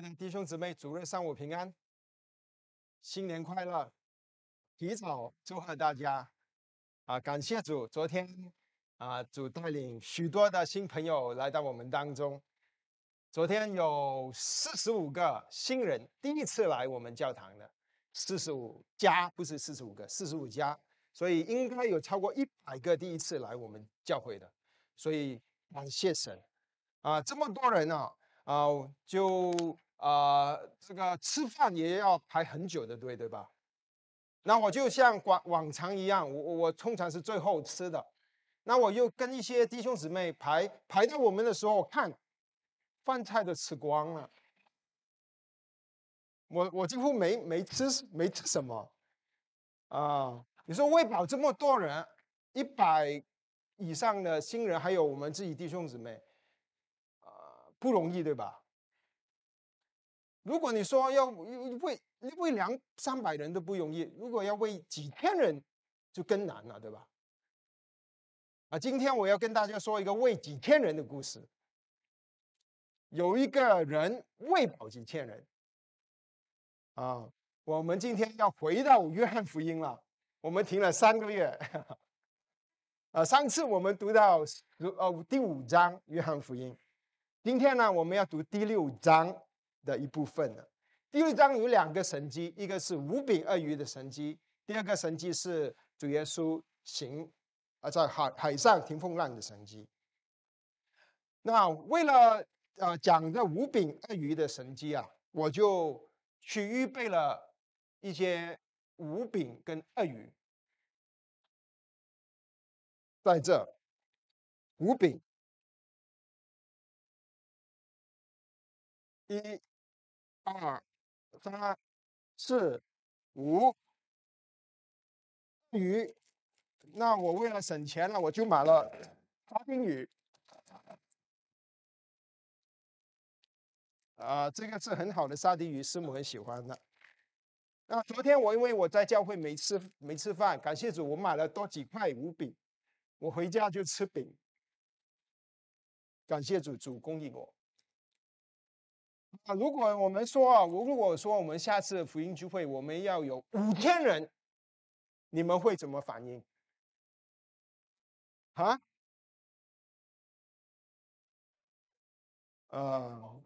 弟兄姊妹，主日上午平安，新年快乐！提早祝贺大家啊！感谢主，昨天啊，主带领许多的新朋友来到我们当中。昨天有四十五个新人第一次来我们教堂的，四十五家不是四十五个，四十五家，所以应该有超过一百个第一次来我们教会的。所以感谢神啊！这么多人呢，啊，就。啊，这个吃饭也要排很久的队，对吧？那我就像往往常一样，我我通常是最后吃的。那我又跟一些弟兄姊妹排排到我们的时候，看饭菜都吃光了，我我几乎没没吃没吃什么啊！你说喂饱这么多人，一百以上的新人，还有我们自己弟兄姊妹，啊，不容易，对吧？如果你说要喂喂两三百人都不容易，如果要喂几千人，就更难了，对吧？啊，今天我要跟大家说一个喂几千人的故事。有一个人喂饱几千人，啊，我们今天要回到约翰福音了。我们停了三个月，啊，上次我们读到呃第五章约翰福音，今天呢我们要读第六章。的一部分了。第六章有两个神迹，一个是五饼二鱼的神迹，第二个神迹是主耶稣行啊在海海上停风浪的神迹。那为了呃讲这五饼二鱼的神迹啊，我就去预备了一些五饼跟二鱼，在这五饼一。二、三、四、五鱼，那我为了省钱呢，我就买了沙丁鱼。啊，这个是很好的沙丁鱼，师母很喜欢的。那昨天我因为我在教会没吃没吃饭，感谢主，我买了多几块五饼，我回家就吃饼。感谢主，主供应我。啊，如果我们说啊，如果说我们下次福音聚会我们要有五千人，你们会怎么反应？啊？呃，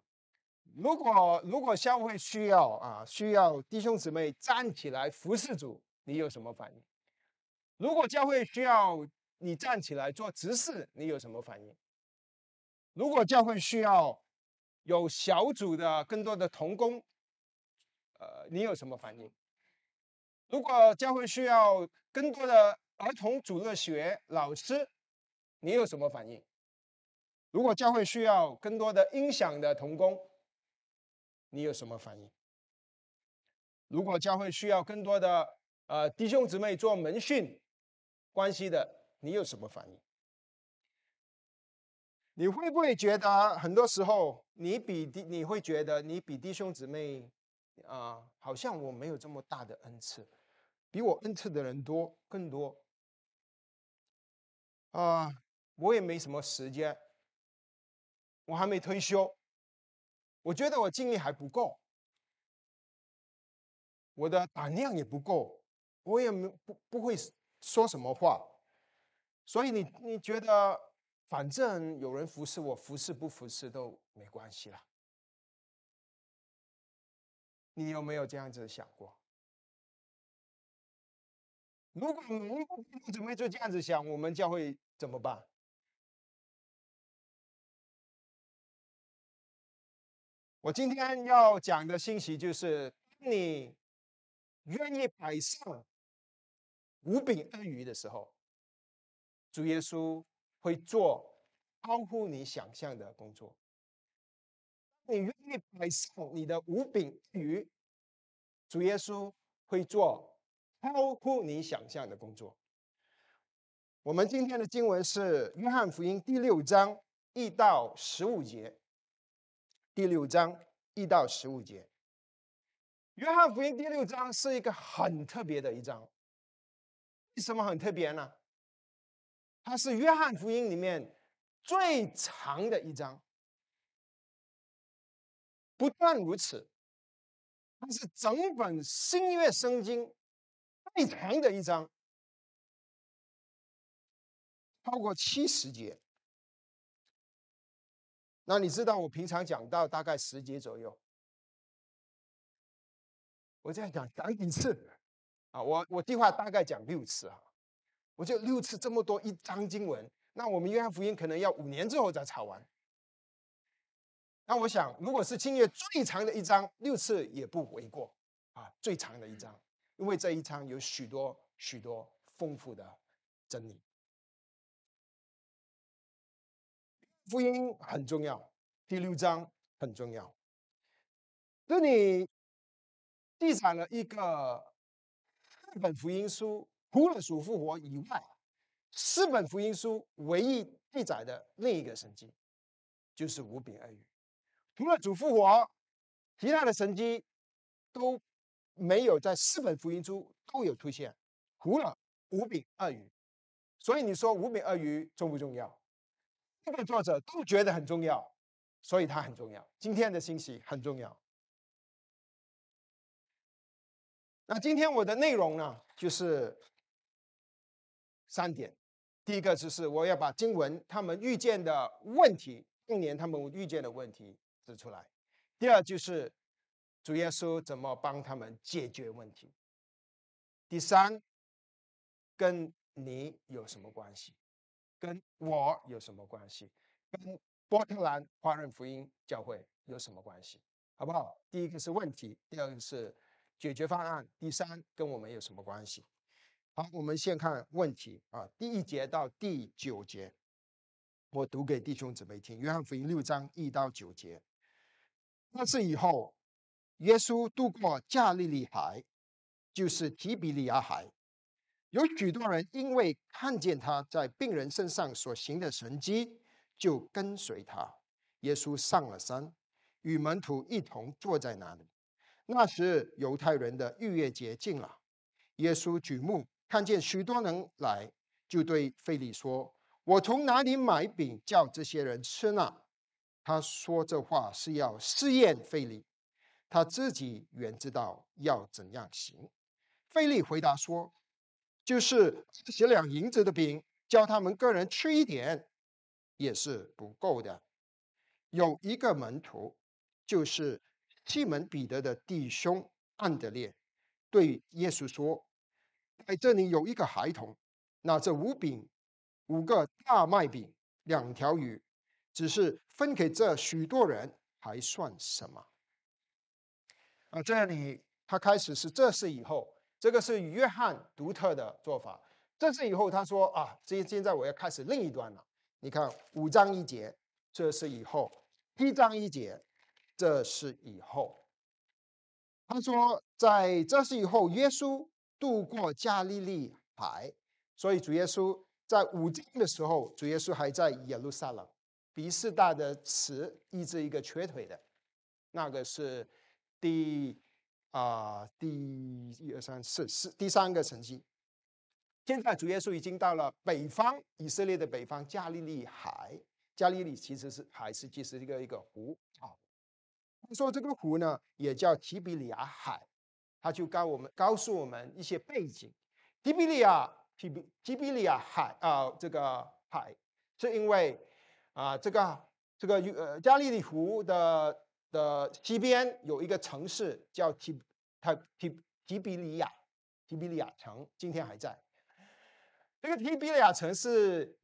如果如果教会需要啊，需要弟兄姊妹站起来服侍主，你有什么反应？如果教会需要你站起来做执事，你有什么反应？如果教会需要？有小组的更多的童工，呃，你有什么反应？如果教会需要更多的儿童主日学老师，你有什么反应？如果教会需要更多的音响的童工，你有什么反应？如果教会需要更多的呃弟兄姊妹做门训关系的，你有什么反应？你会不会觉得很多时候你比弟你会觉得你比弟兄姊妹啊，好像我没有这么大的恩赐，比我恩赐的人多更多啊，我也没什么时间，我还没退休，我觉得我精力还不够，我的胆量也不够，我也没不不会说什么话，所以你你觉得？反正有人服侍我，服侍不服侍都没关系了。你有没有这样子想过？如果每一个弟兄姊妹就这样子想，我们教会怎么办？我今天要讲的信息就是：你愿意摆上五饼二鱼的时候，主耶稣。会做超乎你想象的工作。你愿意摆上你的五饼鱼，主耶稣会做超乎你想象的工作。我们今天的经文是约翰福音第六章一到十五节。第六章一到十五节，约翰福音第六章是一个很特别的一章。为什么很特别呢？它是约翰福音里面最长的一章。不但如此，它是整本新约圣经最长的一章，超过七十节。那你知道我平常讲到大概十节左右，我这样讲讲几次啊？我我计划大概讲六次啊。我就六次这么多一章经文，那我们约翰福音可能要五年之后才查完。那我想，如果是新约最长的一章，六次也不为过啊。最长的一章，因为这一章有许多许多丰富的真理。福音很重要，第六章很重要。这里记载了一个日本福音书。除了主复活以外，四本福音书唯一记载的另一个神迹，就是五饼二鱼。除了主复活，其他的神迹都没有在四本福音书都有出现。除了五饼二鱼，所以你说五饼二鱼重不重要？这个作者都觉得很重要，所以它很重要。今天的信息很重要。那今天我的内容呢，就是。三点，第一个就是我要把经文他们遇见的问题，当年他们遇见的问题指出来；第二就是主耶稣怎么帮他们解决问题；第三，跟你有什么关系？跟我有什么关系？跟波特兰华人福音教会有什么关系？好不好？第一个是问题，第二个是解决方案，第三跟我们有什么关系？好，我们先看问题啊，第一节到第九节，我读给弟兄姊妹听。约翰福音六章一到九节。那是以后，耶稣渡过加利利海，就是提比利亚海，有许多人因为看见他在病人身上所行的神迹，就跟随他。耶稣上了山，与门徒一同坐在那里。那时犹太人的逾越节近了，耶稣举目。看见许多人来，就对费利说：“我从哪里买饼叫这些人吃呢？”他说这话是要试验费利，他自己原知道要怎样行。费利回答说：“就是十两银子的饼，叫他们个人吃一点，也是不够的。”有一个门徒，就是西门彼得的弟兄安德烈，对耶稣说。在这里有一个孩童，那这五饼、五个大麦饼、两条鱼，只是分给这许多人，还算什么？啊，这里他开始是这是以后，这个是约翰独特的做法。这是以后，他说啊，这现在我要开始另一段了。你看五章一节，这是以后；一章一节，这是以后。他说，在这是以后，耶稣。渡过加利利海，所以主耶稣在五经的时候，主耶稣还在耶路撒冷。比士大的词医治一个瘸腿的，那个是第啊第一二三四四第三个神迹。现在主耶稣已经到了北方以色列的北方加利利海，加利利其实是还是其实一个一个湖啊。说这个湖呢也叫提比里亚海。他就告我们，告诉我们一些背景。提比利亚，提比提比利亚海啊，这个海是因为啊，这个这个呃加利利湖的的西边有一个城市叫提它提提比利亚，提比利亚城今天还在。这个提比利亚城是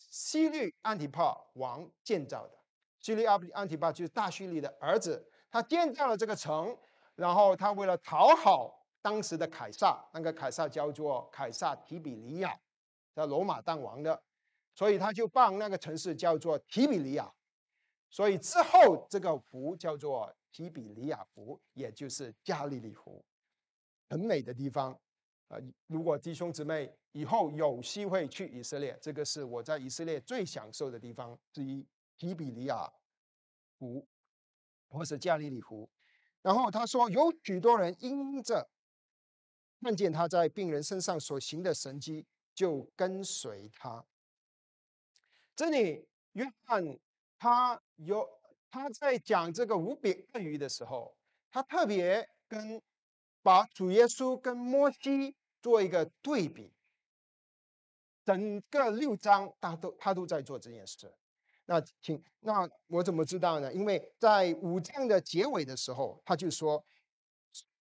西律安提帕王建造的，西律安安提帕就是大叙利的儿子，他建造了这个城。然后他为了讨好当时的凯撒，那个凯撒叫做凯撒提比利亚，在罗马当王的，所以他就帮那个城市叫做提比利亚。所以之后这个湖叫做提比利亚湖，也就是加利利湖，很美的地方。啊，如果弟兄姊妹以后有机会去以色列，这个是我在以色列最享受的地方之一——提比利亚湖，或是加利利湖。然后他说，有许多人因着看见他在病人身上所行的神迹，就跟随他。这里约翰他有他在讲这个五饼二鱼的时候，他特别跟把主耶稣跟摩西做一个对比。整个六章，他都他都在做这件事。那请，那我怎么知道呢？因为在五章的结尾的时候，他就说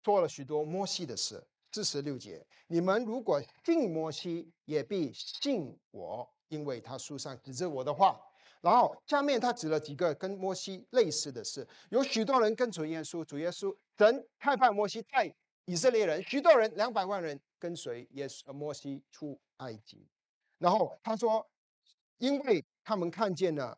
做了许多摩西的事。四十六节，你们如果信摩西，也必信我，因为他书上指着我的话。然后下面他指了几个跟摩西类似的事，有许多人跟主耶稣，主耶稣神派派摩西带以色列人，许多人两百万人跟随耶稣摩西出埃及。然后他说，因为他们看见了，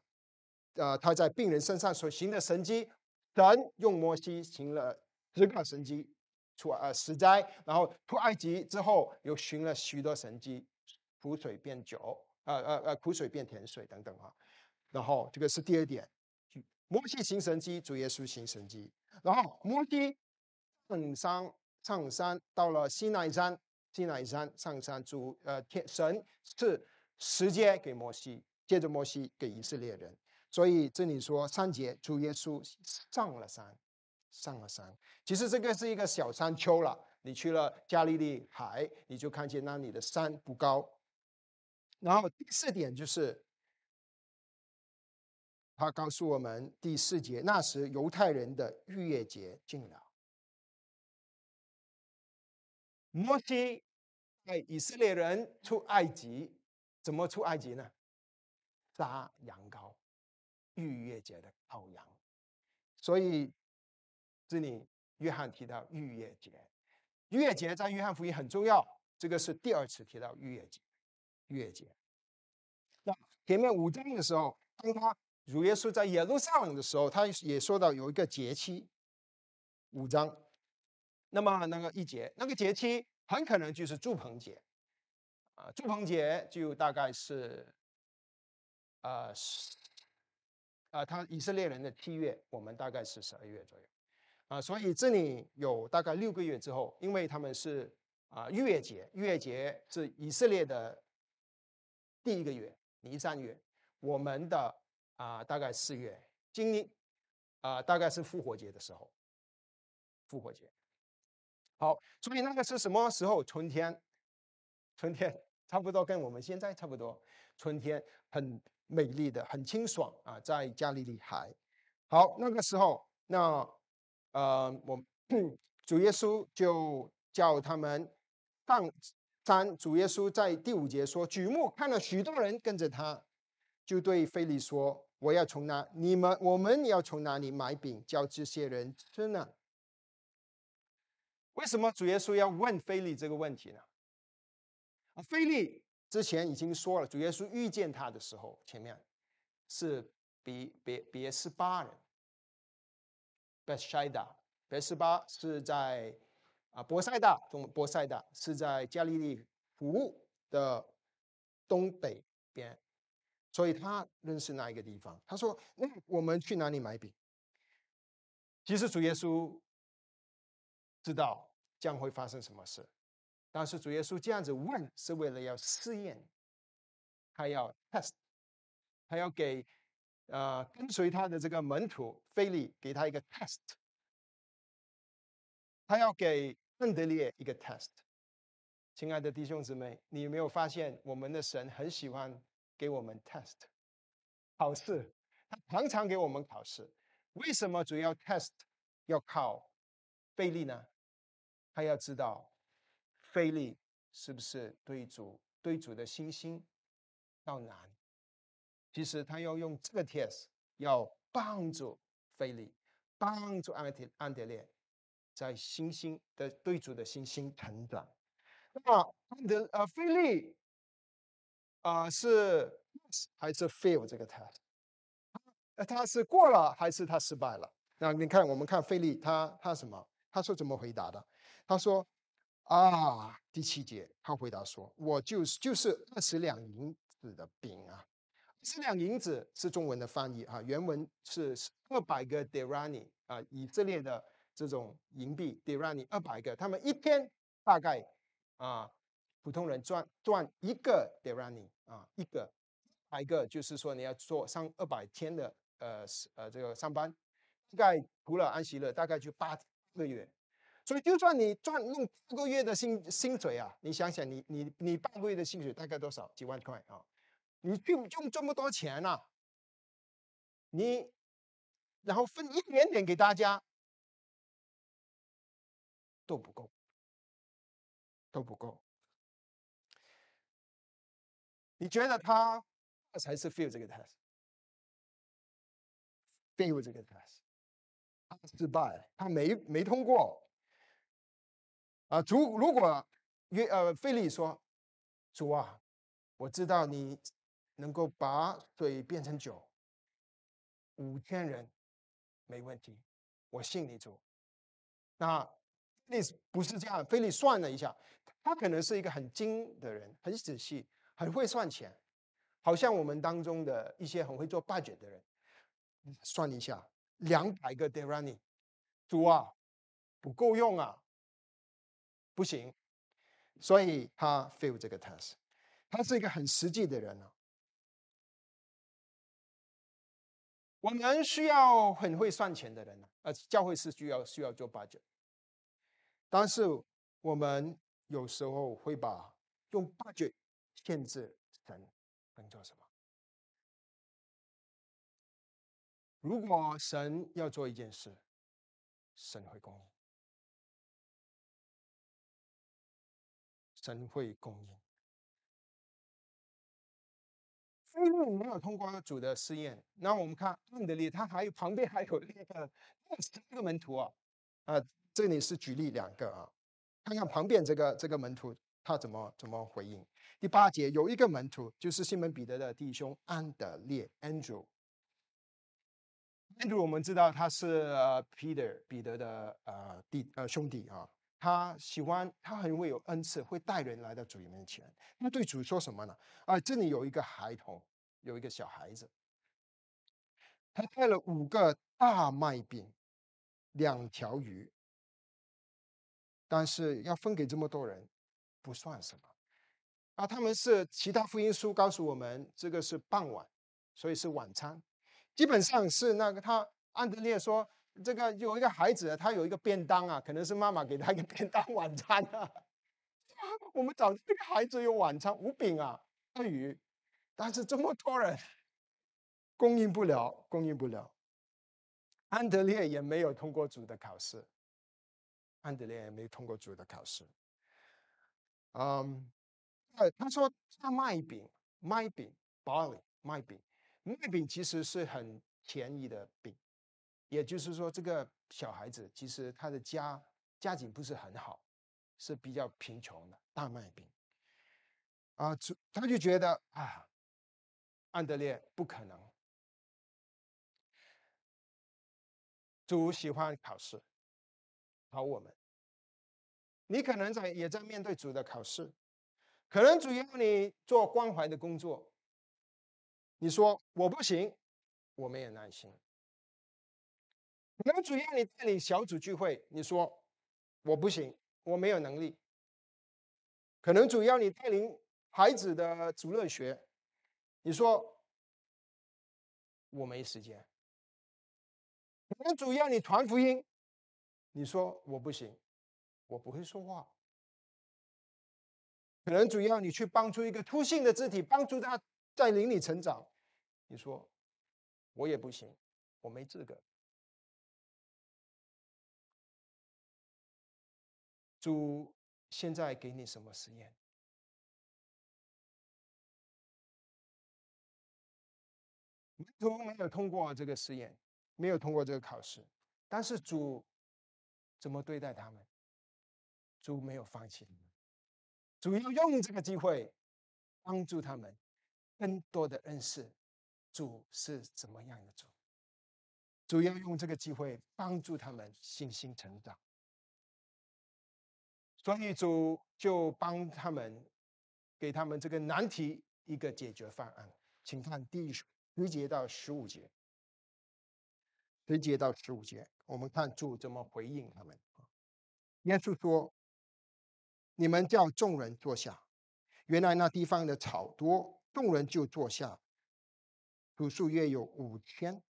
呃，他在病人身上所行的神迹，神用摩西行了十个神迹，出呃死灾，然后出埃及之后又行了许多神迹，苦水变酒，呃呃呃苦水变甜水等等啊。然后这个是第二点，摩西行神迹，主耶稣行神迹。然后摩西上山上山到了西奈山。西奈山上山，主呃天神是直接给摩西，借着摩西给以色列人。所以这里说三节，主耶稣上了山，上了山。其实这个是一个小山丘了。你去了加利利海，你就看见那里的山不高。然后第四点就是，他告诉我们第四节，那时犹太人的逾越节近了。摩西带以色列人出埃及，怎么出埃及呢？杀羊羔，逾越节的羔羊。所以这里约翰提到逾越节，逾越节在约翰福音很重要。这个是第二次提到逾越节，逾越节。那前面五章的时候，当他主耶稣在耶路撒冷的时候，他也说到有一个节期，五章。那么那个一节，那个节期很可能就是祝棚节，啊，祝棚节就大概是，呃，啊，他以色列人的七月，我们大概是十二月左右，啊，所以这里有大概六个月之后，因为他们是啊，月节，月节是以色列的第一个月，尼三月，我们的啊大概四月，今年啊大概是复活节的时候，复活节。好，所以那个是什么时候？春天，春天 差不多跟我们现在差不多。春天很美丽的，很清爽啊，在加利利海。好，那个时候，那呃，我 主耶稣就叫他们上山。主耶稣在第五节说：“举目看了许多人跟着他，就对菲利说：我要从哪？你们我们要从哪里买饼叫这些人吃呢？”为什么主耶稣要问菲利这个问题呢？啊，菲利之前已经说了，主耶稣遇见他的时候，前面是别别别是巴人，b e s h i d a 别是巴是在啊博塞大，中博塞大是在加利利湖的东北边，所以他认识那一个地方。他说：“那我们去哪里买饼？”其实主耶稣知道。将会发生什么事？但是主耶稣这样子问，是为了要试验，他要 test，他要给呃跟随他的这个门徒菲利给他一个 test，他要给恩德烈一个 test。亲爱的弟兄姊妹，你有没有发现我们的神很喜欢给我们 test 考试？他常常给我们考试。为什么主要 test 要考菲利呢？他要知道，菲利是不是对主对主的信心要难？其实他要用这个 test，要帮助菲利，帮助安德安德烈，在信心的对主的信心成长。那么安德呃菲利啊是还是 fail 这个 test？呃他是过了还是他失败了？那你看我们看菲利他他什么？他说怎么回答的？他说：“啊，第七节，他回答说：‘我就是就是二十两银子的饼啊，二十两银子是中文的翻译啊，原文是二百个 derani 啊，以色列的这种银币 derani 二百个，他们一天大概啊，普通人赚赚一个 derani 啊，一个百个就是说你要做上二百天的呃呃这个上班，大概除了安息日，大概就八个月。所以就算你赚用八个月的薪薪水啊，你想想你你你半个月的薪水大概多少？几万块啊？你就用这么多钱啊？你然后分一点点给大家都不够，都不够。你觉得他才是 fail 这个 test，fail 这个 test，他失败，他没没通过。啊，主如果约呃菲利说，主啊，我知道你能够把水变成酒，五千人没问题，我信你主。那费利不是这样，菲利算了一下，他可能是一个很精的人，很仔细。很会算钱，好像我们当中的一些很会做 budget 的人，算一下，两百个 d e r a n i 主啊，不够用啊，不行，所以他 fail 这个 test，他是一个很实际的人啊。我们需要很会算钱的人呢，呃，教会是需要需要做 budget，但是我们有时候会把用 budget。限制神能做什么？如果神要做一件事，神会供应，神会供应。菲利没有通过主的试验，那我们看安德烈，他还有旁边还有那个三个门徒啊，啊，这里是举例两个啊，看看旁边这个这个门徒他怎么怎么回应。第八节有一个门徒，就是西门彼得的弟兄安德烈 （Andrew）。Andrew 我们知道他是 Peter 彼得的呃弟呃兄弟啊，他喜欢他很会有恩赐，会带人来到主面前。他对主说什么呢？啊，这里有一个孩童，有一个小孩子，他带了五个大麦饼，两条鱼，但是要分给这么多人，不算什么。啊，他们是其他福音书告诉我们，这个是傍晚，所以是晚餐，基本上是那个他安德烈说，这个有一个孩子，他有一个便当啊，可能是妈妈给他一个便当晚餐啊。我们找这个孩子有晚餐无饼啊，大鱼，但是这么多人供应不了，供应不了。安德烈也没有通过主的考试，安德烈也没通过主的考试，嗯。呃，他说他麦饼，麦饼，barley，麦饼，麦饼其实是很便宜的饼，也就是说，这个小孩子其实他的家家境不是很好，是比较贫穷的大麦饼。啊，主他就觉得啊，安德烈不可能。主喜欢考试，考我们，你可能在也在面对主的考试。可能主要你做关怀的工作，你说我不行，我没有耐心。可能主要你带领小组聚会，你说我不行，我没有能力。可能主要你带领孩子的主乐学，你说我没时间。可能主要你传福音，你说我不行，我不会说话。可能主要你去帮助一个突性的肢体，帮助他在灵里成长。你说我也不行，我没资格。主现在给你什么实验？门徒没有通过这个实验，没有通过这个考试，但是主怎么对待他们？主没有放弃。主要用这个机会帮助他们更多的认识主是怎么样的主。主要用这个机会帮助他们信心成长，所以主就帮他们给他们这个难题一个解决方案。请看第十节到十五节，十节到十五节，我们看主怎么回应他们。耶稣说。你们叫众人坐下。原来那地方的草多，众人就坐下。数数约有五千。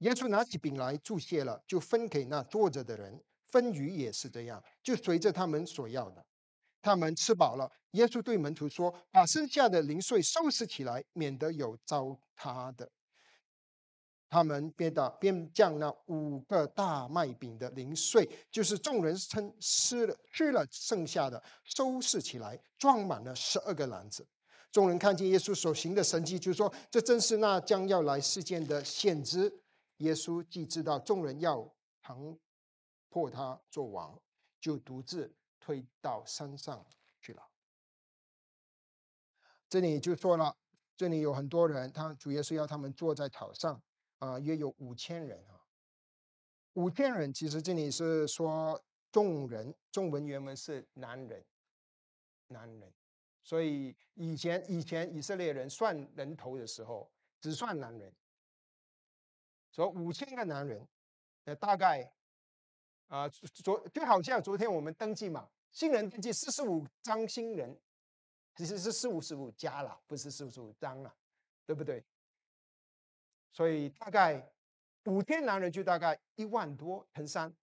耶稣拿起饼来祝谢了，就分给那坐着的人。分鱼也是这样，就随着他们所要的。他们吃饱了，耶稣对门徒说：“把剩下的零碎收拾起来，免得有糟蹋的。”他们便打便将那五个大麦饼的零碎，就是众人称吃了吃了剩下的，收拾起来，装满了十二个篮子。众人看见耶稣所行的神迹，就说：“这正是那将要来世间的先知。”耶稣既知道众人要强迫他做王，就独自退到山上去了。这里就说了，这里有很多人，他主耶稣要他们坐在草上。啊，约有五千人啊，五千人其实这里是说众人，中文原文是男人，男人，所以以前以前以色列人算人头的时候只算男人，说五千个男人，呃，大概啊昨就好像昨天我们登记嘛，新人登记四十五张新人，其实是四五十五加了，不是四十五张了，对不对？所以大概五天男人就大概一万多乘三，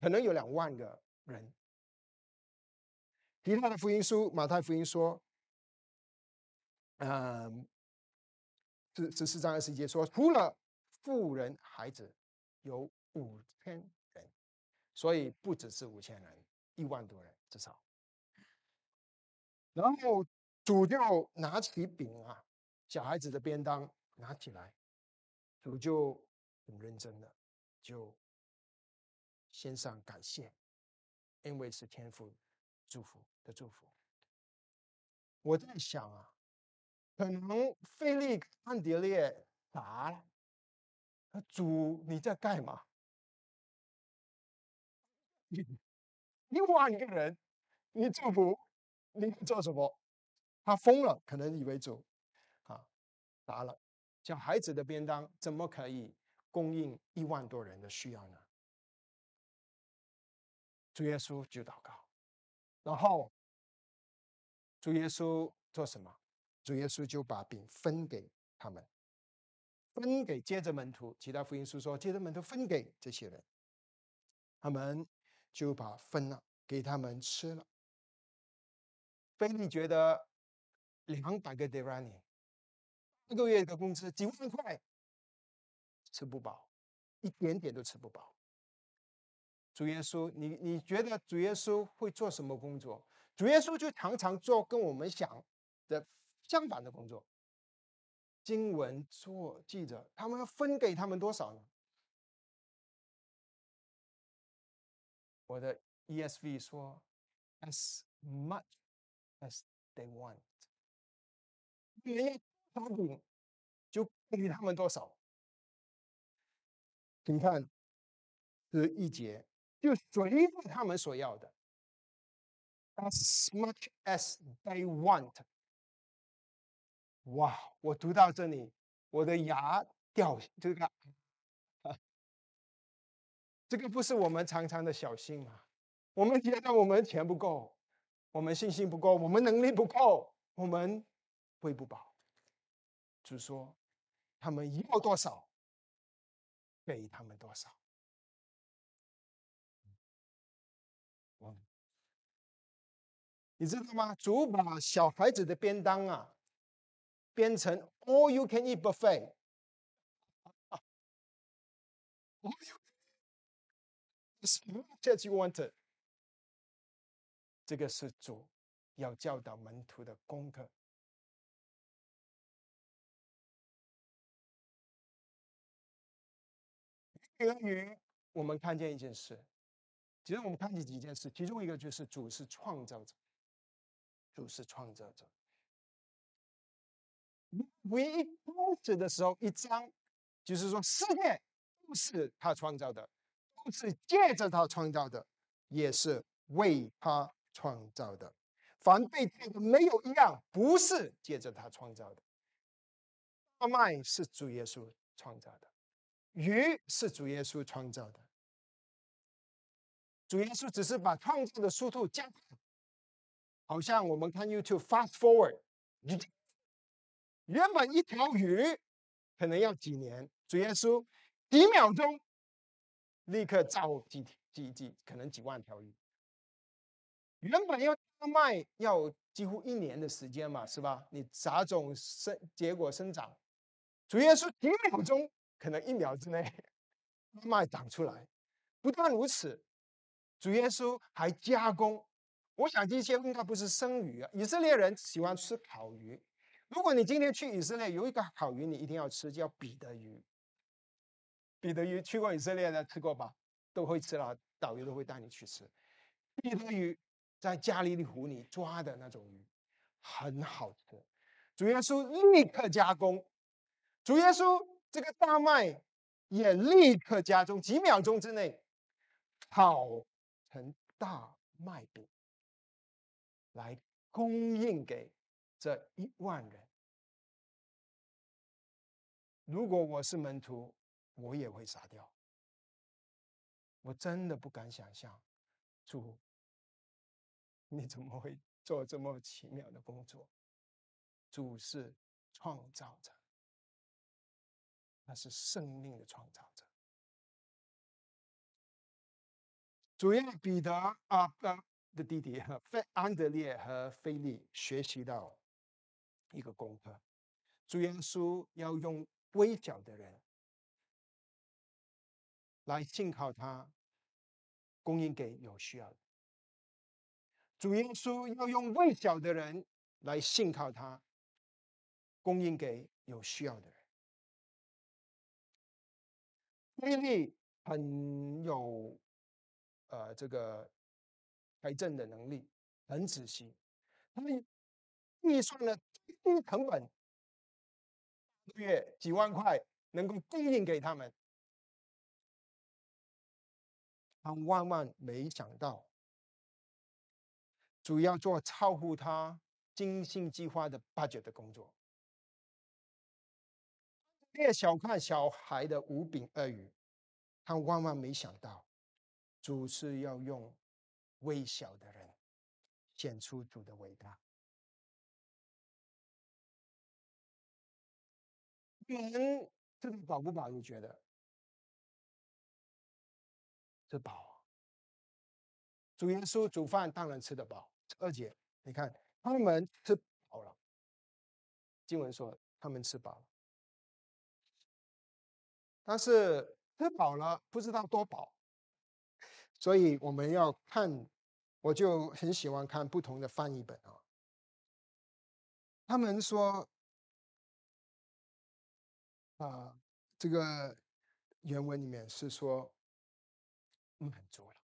可能有两万个人。其他的福音书，马太福音说，嗯，十十四章二十节说，除了富人孩子有五千，所以不只是五千人，一万多人至少。然后主就拿起饼啊，小孩子的便当拿起来。主就很认真的，就先上感谢，因为是天父祝福的祝福。我在想啊，可能费利安迪列答了，主你在干嘛？你一万个人，你祝福，你做什么？他疯了，可能以为主啊答了。小孩子的便当怎么可以供应一万多人的需要呢？主耶稣就祷告，然后主耶稣做什么？主耶稣就把饼分给他们，分给接着门徒。其他福音书说，接着门徒分给这些人，他们就把分了给他们吃了。菲利觉得两百个 d e r a n i 一个月的工资几万块，吃不饱，一点点都吃不饱。主耶稣，你你觉得主耶稣会做什么工作？主耶稣就常常做跟我们想的相反的工作。经文做记者，他们分给他们多少呢？我的 ESV 说，as much as they want。八饼就给他们多少？你看这一节，就随着他们所要的，as much as they want。哇！我读到这里，我的牙掉。这个，这个不是我们常常的小心吗？我们觉得我们钱不够，我们信心不够，我们能力不够，我们会不饱。就说，他们要多少，给他们多少。你知道吗？主把小孩子的便当啊，变成 all you can eat buffet。As much want。这个是主要教导门徒的功课。源于我们看见一件事，其实我们看见几件事，其中一个就是主是创造者，主是创造者。唯一开始的时候一章，就是说世界都是他创造的，是借着他创造的，也是为他创造的。凡被造的没有一样不是借着他创造的。大麦是主耶稣创造的。鱼是主耶稣创造的，主耶稣只是把创造的速度加快，好像我们看 YouTube fast forward，原本一条鱼可能要几年，主耶稣几秒钟，立刻造几几几，可能几万条鱼。原本要大麦要几乎一年的时间嘛，是吧？你撒种生结果生长，主耶稣几秒钟，可能一秒之内，麦长出来。不但如此，主耶稣还加工。我想这些应该不是生鱼啊，以色列人喜欢吃烤鱼。如果你今天去以色列，有一个烤鱼你一定要吃，叫彼得鱼。彼得鱼去过以色列的吃过吧？都会吃了，导游都会带你去吃。彼得鱼在加利利湖里抓的那种鱼，很好吃。主耶稣立刻加工，主耶稣这个大麦也立刻加工，几秒钟之内烤成大麦饼，来供应给这一万人。如果我是门徒，我也会傻掉。我真的不敢想象，主，你怎么会做这么奇妙的工作？主是创造者，他是生命的创造者。主要彼得啊的的弟弟菲安德烈和菲利学习到一个功课：主耶稣要用微小的人。来信靠他，供应给有需要的。主耶稣要用微小的人来信靠他，供应给有需要的人。菲利很有呃这个财政的能力，很仔细，他们预算了低成本，月几万块能够供应给他们。他万万没想到，主要做超乎他精心计划的挖掘的工作。别小看小孩的五饼二鱼，他万万没想到，主是要用微小的人显出主的伟大。人这个饱不饱？你觉得？吃饱，主耶稣煮饭当然吃得饱。二姐，你看他们吃饱了。经文说他们吃饱了，但是吃饱了不知道多饱，所以我们要看，我就很喜欢看不同的翻译本啊。他们说啊，这个原文里面是说。满足了，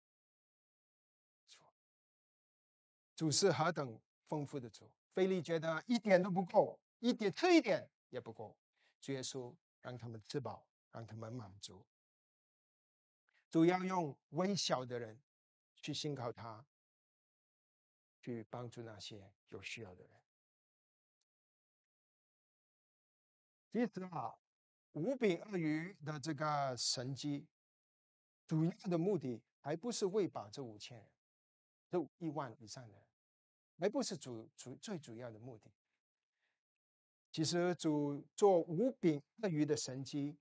主是何等丰富的主，菲利觉得一点都不够，一点吃一点也不够。主耶稣让他们吃饱，让他们满足。主要用微小的人去信靠他，去帮助那些有需要的人。其实啊，五饼二鱼的这个神机。主要的目的还不是喂饱这五千人，这一万以上的人，还不是主主最主要的目的。其实主做五饼二鱼的神迹，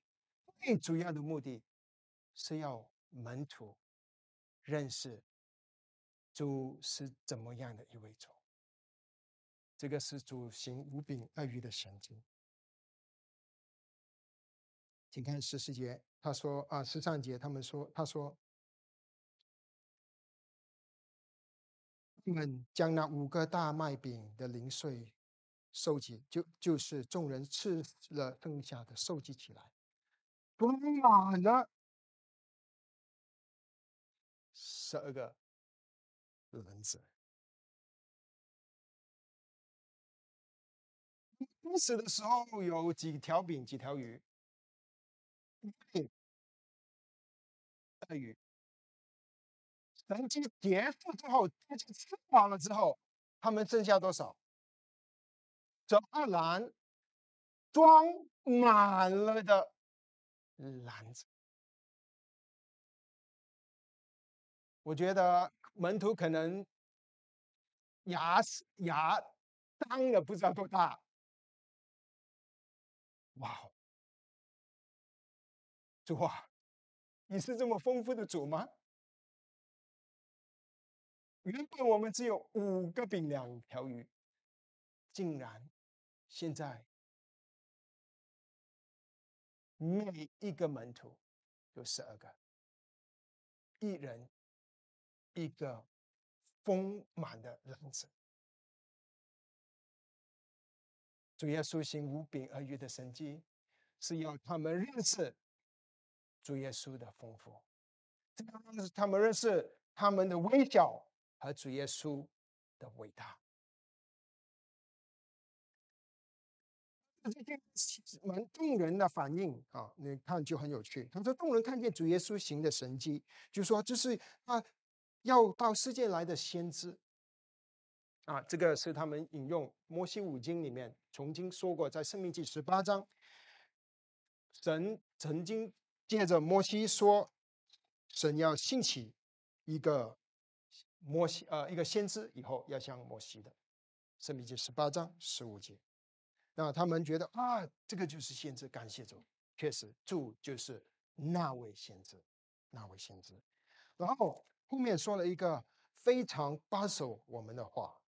最主要的目的是要门徒认识主是怎么样的一位主。这个是主行五饼二鱼的神迹。请看十四节。他说：“啊，十三节，他们说，他说，他们将那五个大麦饼的零碎收集，就就是众人吃了剩下的收集起来，装满了十二个轮子。开始的时候有几条饼，几条鱼。”鳄鱼，神迹结束之后，大家吃饱了之后，他们剩下多少？这二篮装满了的篮子。我觉得门徒可能牙牙张的不知道多大。哇！主啊，你是这么丰富的主吗？原本我们只有五个饼两条鱼，竟然现在每一个门徒有十二个，一人一个丰满的篮子。主耶稣行五饼二鱼的神迹，是要他们认识主耶稣的丰富，这个是他们认识他们的微小。和主耶稣的伟大，这件蛮动人的反应啊！你看就很有趣。他说：“众人看见主耶稣行的神迹，就说这是啊，要到世界来的先知啊。”这个是他们引用摩西五经里面曾经说过，在《生命记》十八章，神曾经借着摩西说，神要兴起一个。摩西，呃，一个先知以后要像摩西的，《圣经》十八章十五节。那他们觉得啊，这个就是先知，感谢主，确实主就是那位先知，那位先知。然后后面说了一个非常保守我们的话，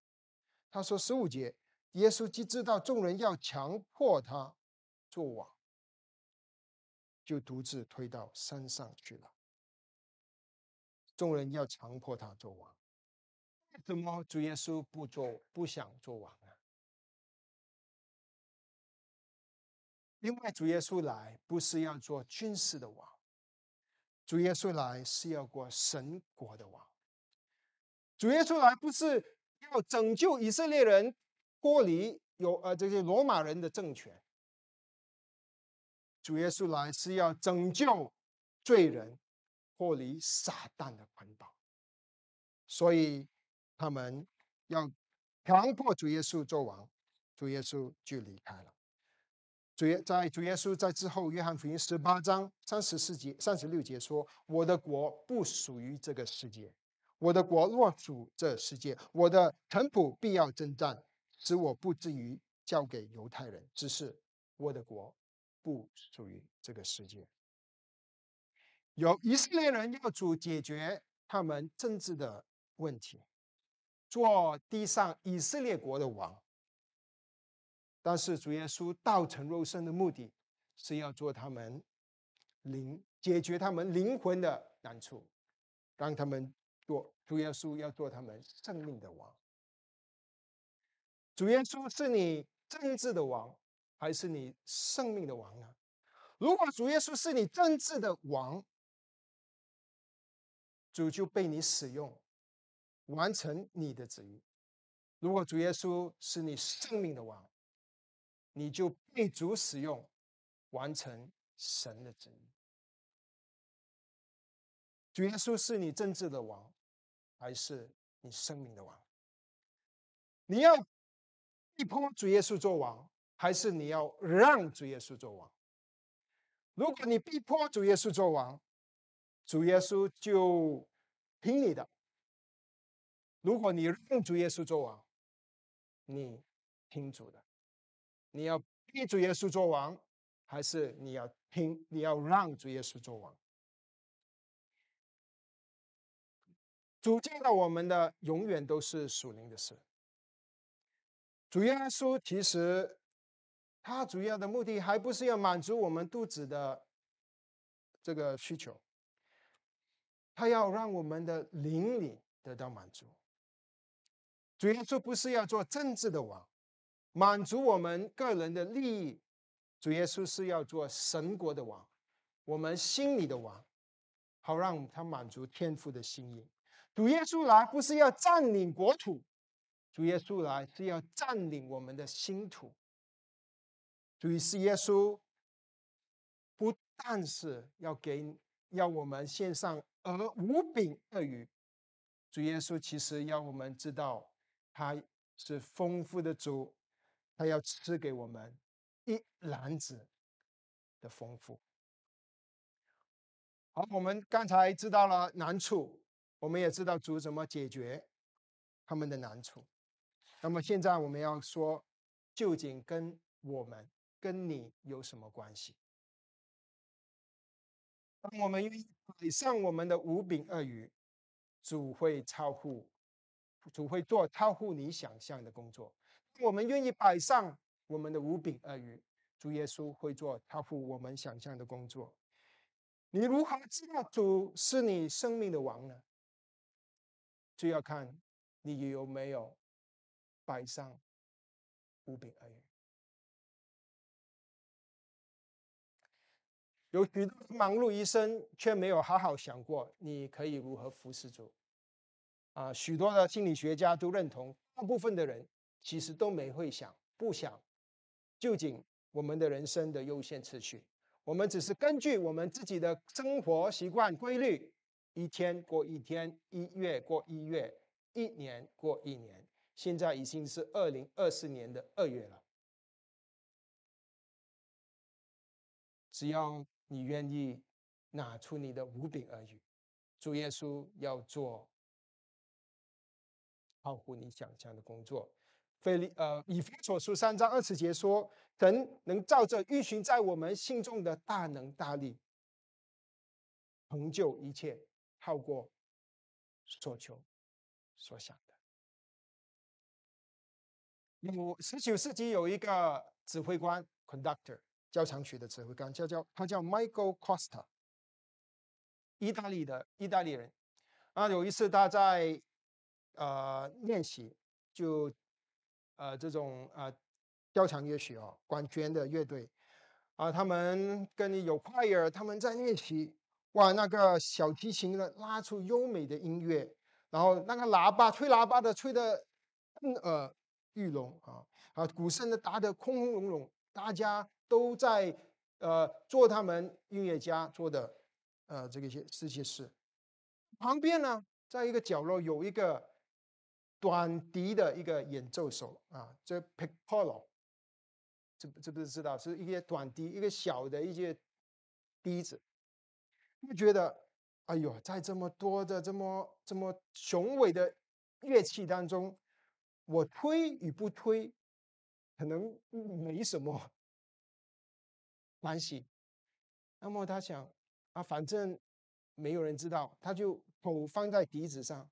他说十五节，耶稣既知道众人要强迫他做王，就独自推到山上去了。众人要强迫他做王。怎么主耶稣不做不想做王呢？因为主耶稣来不是要做军事的王，主耶稣来是要过神国的王。主耶稣来不是要拯救以色列人脱离有呃这些罗马人的政权，主耶稣来是要拯救罪人脱离撒旦的捆绑，所以。他们要强迫主耶稣做王，主耶稣就离开了。主耶在主耶稣在之后，约翰福音十八章三十四节、三十六节说：“我的国不属于这个世界，我的国若属这世界，我的臣仆必要征战，使我不至于交给犹太人。只是我的国不属于这个世界。”有以色列人要主解决他们政治的问题。做地上以色列国的王，但是主耶稣道成肉身的目的是要做他们灵解决他们灵魂的难处，让他们做主耶稣要做他们生命的王。主耶稣是你政治的王，还是你生命的王呢？如果主耶稣是你政治的王，主就被你使用。完成你的旨意。如果主耶稣是你生命的王，你就被主使用，完成神的旨意。主耶稣是你政治的王，还是你生命的王？你要逼迫主耶稣做王，还是你要让主耶稣做王？如果你逼迫主耶稣做王，主耶稣就听你的。如果你让主耶稣做王，你听主的，你要逼主耶稣做王，还是你要听？你要让主耶稣做王？主教导我们的永远都是属灵的事。主耶稣其实他主要的目的还不是要满足我们肚子的这个需求，他要让我们的灵里得到满足。主耶稣不是要做政治的王，满足我们个人的利益。主耶稣是要做神国的王，我们心里的王，好让他满足天父的心意。主耶稣来不是要占领国土，主耶稣来是要占领我们的心土。主耶稣不但是要给要我们献上而无饼鳄鱼，主耶稣其实要我们知道。他是丰富的主，他要赐给我们一篮子的丰富。好，我们刚才知道了难处，我们也知道主怎么解决他们的难处。那么现在我们要说，究竟跟我们、跟你有什么关系？当我们愿意摆上我们的五饼二鱼，主会超乎，主会做超乎你想象的工作。我们愿意摆上我们的五饼二鱼，主耶稣会做超乎我们想象的工作。你如何知道主是你生命的王呢？就要看你有没有摆上五饼二鱼。有许多忙碌一生，却没有好好想过你可以如何服侍主。啊，许多的心理学家都认同，大部分的人其实都没会想，不想究竟我们的人生的优先次序。我们只是根据我们自己的生活习惯规律，一天过一天，一月过一月，一年过一年。现在已经是二零二四年的二月了，只要。你愿意拿出你的五饼二鱼，主耶稣要做超乎你想象的工作。腓利呃，以弗所书三章二十节说：“神能照着运行在我们心中的大能大力，成就一切，超过所求所想的。”有十九世纪有一个指挥官 （conductor）。交响曲的指挥官叫叫他叫 Michael Costa，意大利的意大利人。啊，有一次他在呃练习，就呃这种呃交响乐曲哦，管弦的乐队啊，他们跟有 choir，他们在练习。哇，那个小提琴呢，拉出优美的音乐，然后那个喇叭吹喇叭的吹的震耳欲聋啊啊，鼓声呢打得空空隆隆，大家。都在呃做他们音乐家做的呃这个些这些事。旁边呢，在一个角落有一个短笛的一个演奏手啊，这 piccolo，这这不是知道是一些短笛，一个小的一些笛子。就觉得哎呦，在这么多的这么这么雄伟的乐器当中，我推与不推，可能没什么。关系，那么他想啊，反正没有人知道，他就手放在笛子上，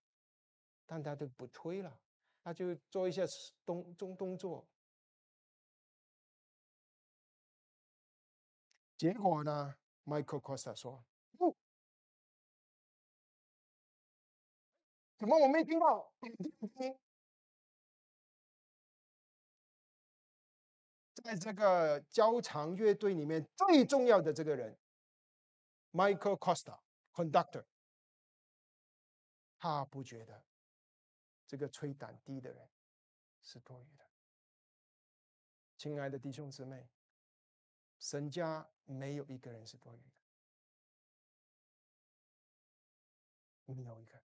但他就不推了，他就做一些动动动作。结果呢，Michael Costa 说：“不，怎么我没听到？” 在这个交响乐队里面最重要的这个人，Michael Costa，conductor，他不觉得这个吹短笛的人是多余的。亲爱的弟兄姊妹，神家没有一个人是多余的，没有一个。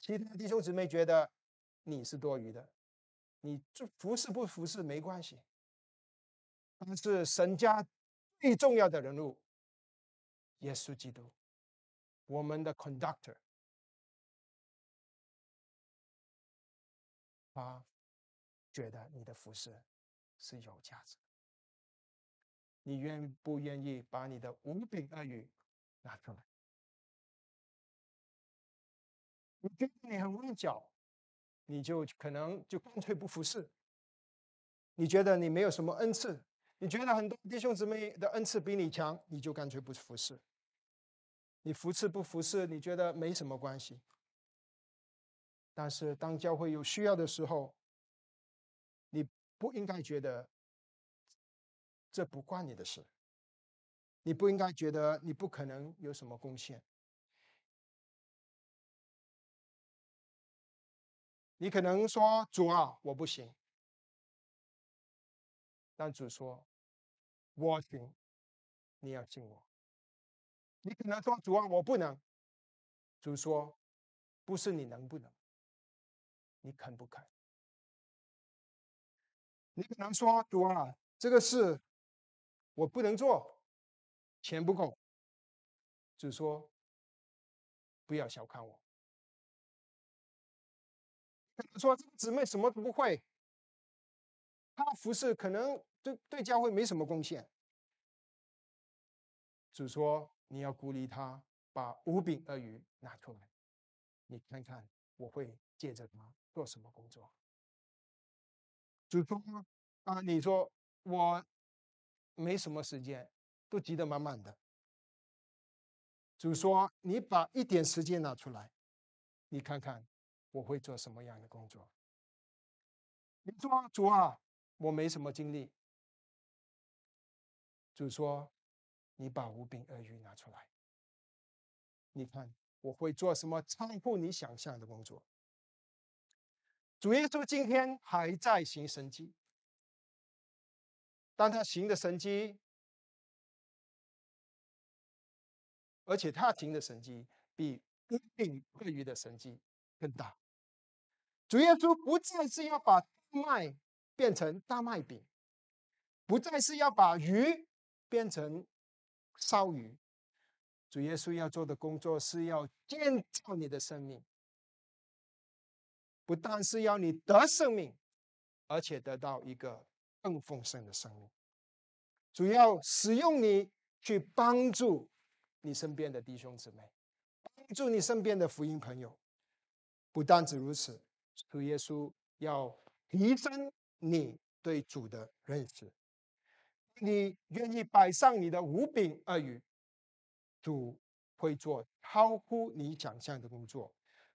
其他弟兄姊妹觉得你是多余的。你就服侍不服侍没关系，但是神家最重要的人物，耶稣基督，我们的 conductor，他觉得你的服侍是有价值，你愿不愿意把你的五饼二鱼拿出来？你觉得你很会脚？你就可能就干脆不服侍。你觉得你没有什么恩赐，你觉得很多弟兄姊妹的恩赐比你强，你就干脆不服侍。你服侍不服侍，你觉得没什么关系。但是当教会有需要的时候，你不应该觉得这不关你的事。你不应该觉得你不可能有什么贡献。你可能说主啊，我不行。但主说，我行，你要信我。你可能说主啊，我不能。主说，不是你能不能，你肯不肯？你可能说主啊，这个事我不能做，钱不够。主说，不要小看我。说这个姊妹什么都不会，她服侍可能对对教会没什么贡献。主说你要鼓励他把五饼二鱼拿出来，你看看我会借着她做什么工作。主说啊，你说我没什么时间，都急得满满的。主说你把一点时间拿出来，你看看我会做什么样的工作。你说主啊，我没什么精力。主说：“你把五饼二鱼拿出来，你看我会做什么超乎你想象的工作。”主耶稣今天还在行神迹，但他行的神迹，而且他行的神迹比五饼二鱼的神迹更大。主耶稣不再是要把麦变成大麦饼，不再是要把鱼。变成烧鱼，主耶稣要做的工作是要建造你的生命，不但是要你得生命，而且得到一个更丰盛的生命。主要使用你去帮助你身边的弟兄姊妹，帮助你身边的福音朋友。不单止如此，主耶稣要提升你对主的认识。你愿意摆上你的五饼二鱼，主会做超乎你想象的工作。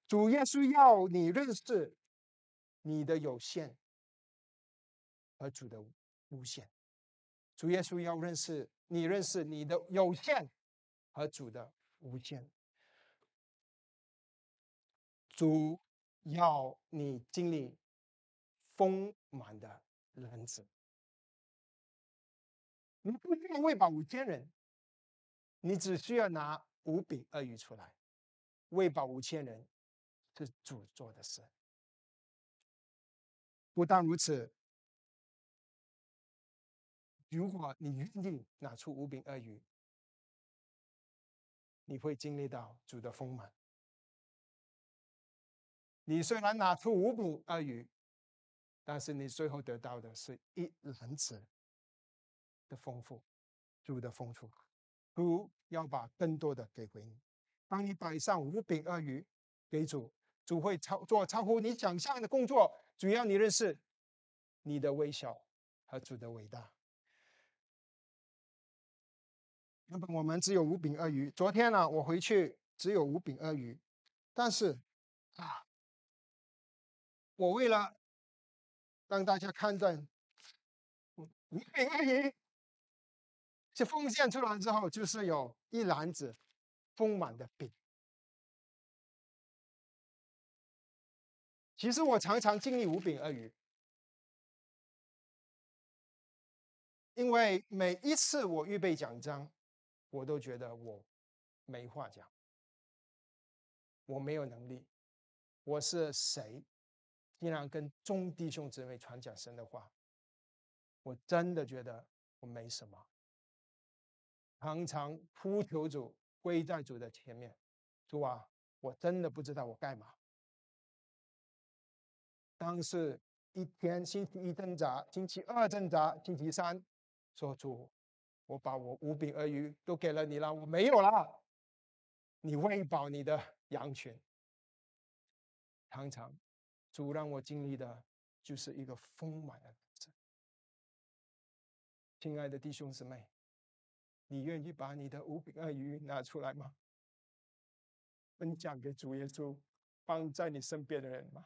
主耶稣要你认识你的有限和主的无限。主耶稣要认识你认识你的有限和主的无限。主要你经历丰满的日子。你不需要喂饱五千人，你只需要拿五饼二鱼出来，喂饱五千人，是主做的事。不但如此，如果你愿意拿出五饼二鱼，你会经历到主的丰满。你虽然拿出五饼二鱼，但是你最后得到的是一篮子。的丰富，主的丰富，主要把更多的给回你。当你摆上五饼二鱼给主，主会超做超乎你想象的工作。主要你认识你的微小和主的伟大。原本我们只有五饼二鱼，昨天呢，我回去只有五饼二鱼，但是啊，我为了让大家看见五饼二鱼。这奉献出来之后，就是有一篮子丰满的饼。其实我常常经历五饼二鱼，因为每一次我预备讲章，我都觉得我没话讲，我没有能力，我是谁，竟然跟众弟兄姊妹传讲神的话？我真的觉得我没什么。常常呼求主，跪在主的前面，主啊，我真的不知道我干嘛。当时一天星期一挣扎，星期二挣扎，星期三说主，我把我五饼二鱼都给了你了，我没有了，你喂饱你的羊群。常常主让我经历的就是一个丰满的日子。亲爱的弟兄姊妹。你愿意把你的五饼二鱼拿出来吗？分享给主耶稣，放在你身边的人吗？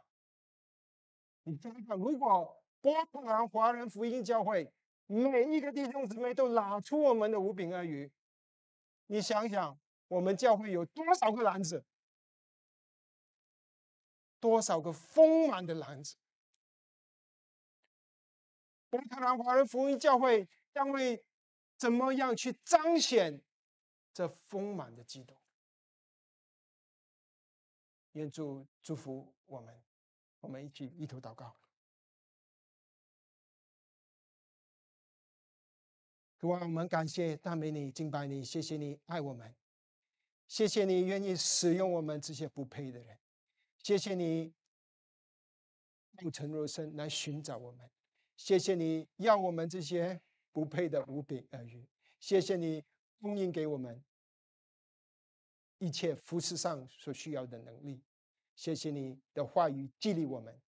你想想，如果波特兰华人福音教会每一个弟兄姊妹都拿出我们的五饼二鱼，你想想，我们教会有多少个篮子？多少个丰满的篮子？波特兰华人福音教会将会。怎么样去彰显这丰满的基督？愿主祝福我们，我们一起一同祷告。主啊，我们感谢大美女敬拜你，谢谢你爱我们，谢谢你愿意使用我们这些不配的人，谢谢你不成肉身来寻找我们，谢谢你要我们这些。不配的无比而语，谢谢你供应给我们一切服饰上所需要的能力。谢谢你的话语激励我们。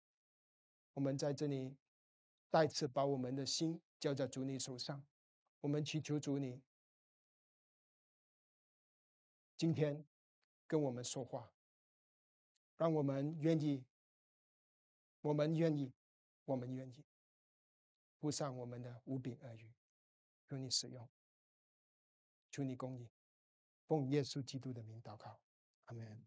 我们在这里再次把我们的心交在主你手上。我们祈求主你今天跟我们说话，让我们愿意，我们愿意，我们愿意，付上我们的无柄恶语，求你使用，求你供应，奉耶稣基督的名祷告，阿门。